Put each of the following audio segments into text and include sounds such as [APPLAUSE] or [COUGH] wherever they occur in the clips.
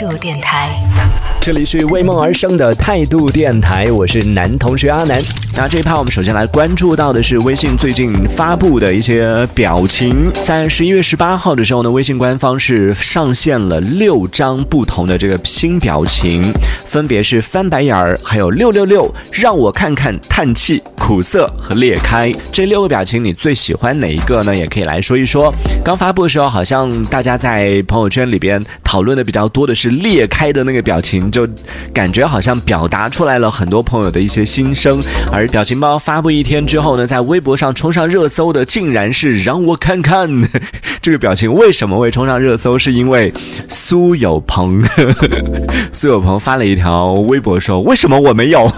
度电台。这里是为梦而生的态度电台，我是男同学阿南。那这一趴我们首先来关注到的是微信最近发布的一些表情。在十一月十八号的时候呢，微信官方是上线了六张不同的这个新表情，分别是翻白眼儿，还有六六六，让我看看叹气、苦涩和裂开这六个表情，你最喜欢哪一个呢？也可以来说一说。刚发布的时候，好像大家在朋友圈里边讨论的比较多的是裂开的那个表情，就感觉好像表达出来了很多朋友的一些心声。而表情包发布一天之后呢，在微博上冲上热搜的，竟然是让我看看 [LAUGHS] 这个表情为什么会冲上热搜，是因为苏有朋，[LAUGHS] 苏有朋发了一条微博说：“为什么我没有？”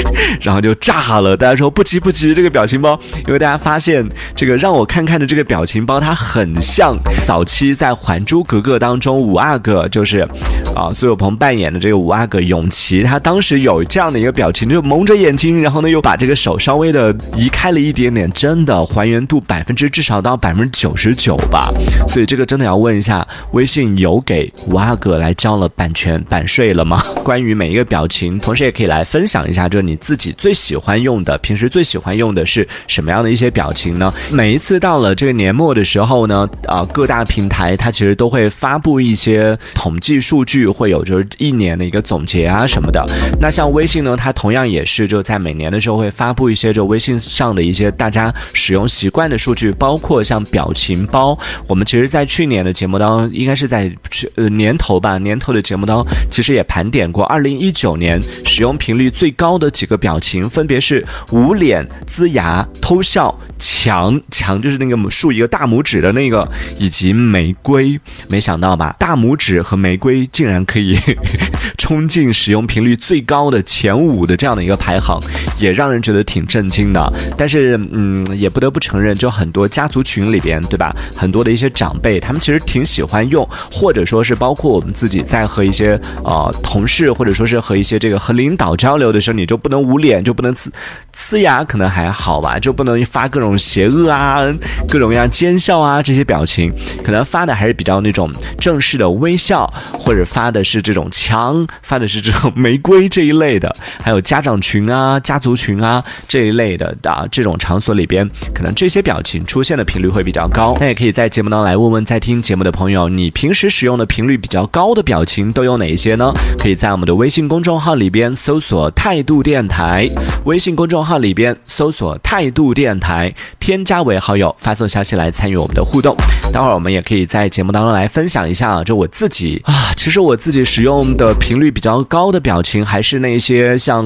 [LAUGHS] 然后就炸了，大家说不急不急，这个表情包，因为大家发现这个让我看看的这个表情包，它很像早期在《还珠格格》当中五阿哥，就是啊苏有朋扮演的这个五阿哥永琪，他当时有这样的一个表情，就蒙着眼睛，然后呢又把这个手稍微的移开了一点点，真的还原度百分之至少到百分之九十九吧。所以这个真的要问一下，微信有给五阿哥来交了版权版税了吗？[LAUGHS] 关于每一个表情，同时也可以来分享一下，就是你自己最喜欢用的，平时最喜欢用的是什么样的一些表情呢？每一次到了这个年末的时候呢，啊，各大平台它其实都会发布一些统计数据，会有就是一年的一个总结啊什么的。那像微信呢，它同样也是就在每年的时候会发布一些就微信上的一些大家使用习惯的数据，包括像表情包。我们其实，在去年的节目当中，应该是在去呃年头吧，年头的节目当中，其实也盘点过二零一九年使用频率最高的几个表情，分别是捂脸、呲牙、偷笑。强强就是那个竖一个大拇指的那个，以及玫瑰，没想到吧？大拇指和玫瑰竟然可以 [LAUGHS] 冲进使用频率最高的前五的这样的一个排行，也让人觉得挺震惊的。但是，嗯，也不得不承认，就很多家族群里边，对吧？很多的一些长辈，他们其实挺喜欢用，或者说是包括我们自己在和一些呃同事，或者说是和一些这个和领导交流的时候，你就不能捂脸，就不能呲呲牙，可能还好吧，就不能发各种。邪恶啊，各种各样奸笑啊，这些表情可能发的还是比较那种正式的微笑，或者发的是这种枪，发的是这种玫瑰这一类的，还有家长群啊、家族群啊这一类的啊，这种场所里边，可能这些表情出现的频率会比较高。那也可以在节目当中来问问在听节目的朋友，你平时使用的频率比较高的表情都有哪一些呢？可以在我们的微信公众号里边搜索“态度电台”，微信公众号里边搜索“态度电台”。添加为好友，发送消息来参与我们的互动。待会儿我们也可以在节目当中来分享一下，就我自己，[LAUGHS] 其实我自己使用的频率比较高的表情，还是那些像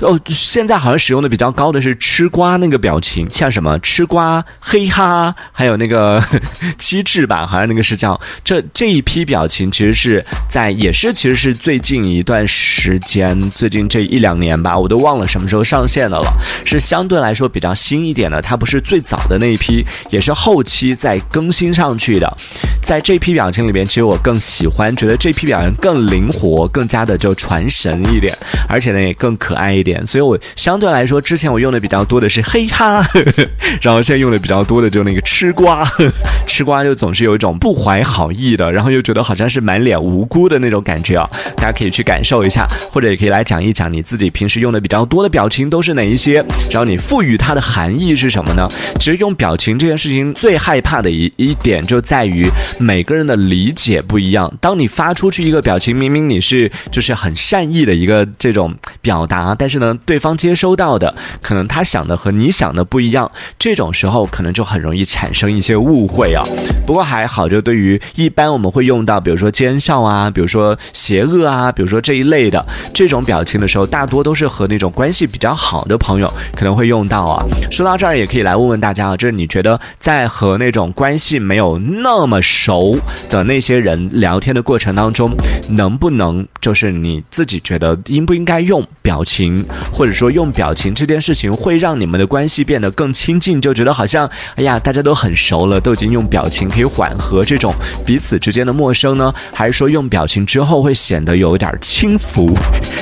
哦，现在好像使用的比较高的是吃瓜那个表情，像什么吃瓜、嘿哈，还有那个 [LAUGHS] 机智吧，好像那个是叫这这一批表情，其实是在也是其实是最近一段时间，最近这一两年吧，我都忘了什么时候上线的了，是相对来说比较新一点的，它不是最早的那一批，也是后期再更新。上去的，在这批表情里边，其实我更喜欢，觉觉得这批表情更灵活，更加的就传神一点，而且呢也更可爱一点。所以我相对来说，之前我用的比较多的是嘿哈，[LAUGHS] 然后现在用的比较多的就那个吃瓜，[LAUGHS] 吃瓜就总是有一种不怀好意的，然后又觉得好像是满脸无辜的那种感觉啊。大家可以去感受一下，或者也可以来讲一讲你自己平时用的比较多的表情都是哪一些，然后你赋予它的含义是什么呢？其实用表情这件事情最害怕的一一。点就在于每个人的理解不一样。当你发出去一个表情，明明你是就是很善意的一个这种表达，但是呢，对方接收到的可能他想的和你想的不一样，这种时候可能就很容易产生一些误会啊。不过还好，就对于一般我们会用到，比如说奸笑啊，比如说邪恶啊，比如说这一类的这种表情的时候，大多都是和那种关系比较好的朋友可能会用到啊。说到这儿，也可以来问问大家啊，就是你觉得在和那种关系没有那么熟的那些人聊天的过程。程当中，能不能就是你自己觉得应不应该用表情，或者说用表情这件事情会让你们的关系变得更亲近，就觉得好像哎呀大家都很熟了，都已经用表情可以缓和这种彼此之间的陌生呢？还是说用表情之后会显得有点轻浮？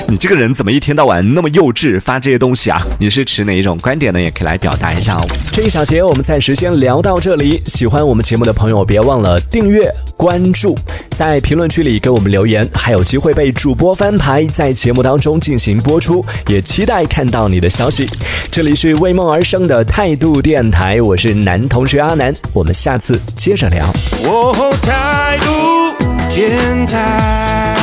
你这个人怎么一天到晚那么幼稚，发这些东西啊？你是持哪一种观点呢？也可以来表达一下哦。这一小节我们暂时先聊到这里。喜欢我们节目的朋友，别忘了订阅、关注，在评论区区里给我们留言，还有机会被主播翻牌，在节目当中进行播出。也期待看到你的消息。这里是为梦而生的态度电台，我是男同学阿南，我们下次接着聊。哦，态度电台。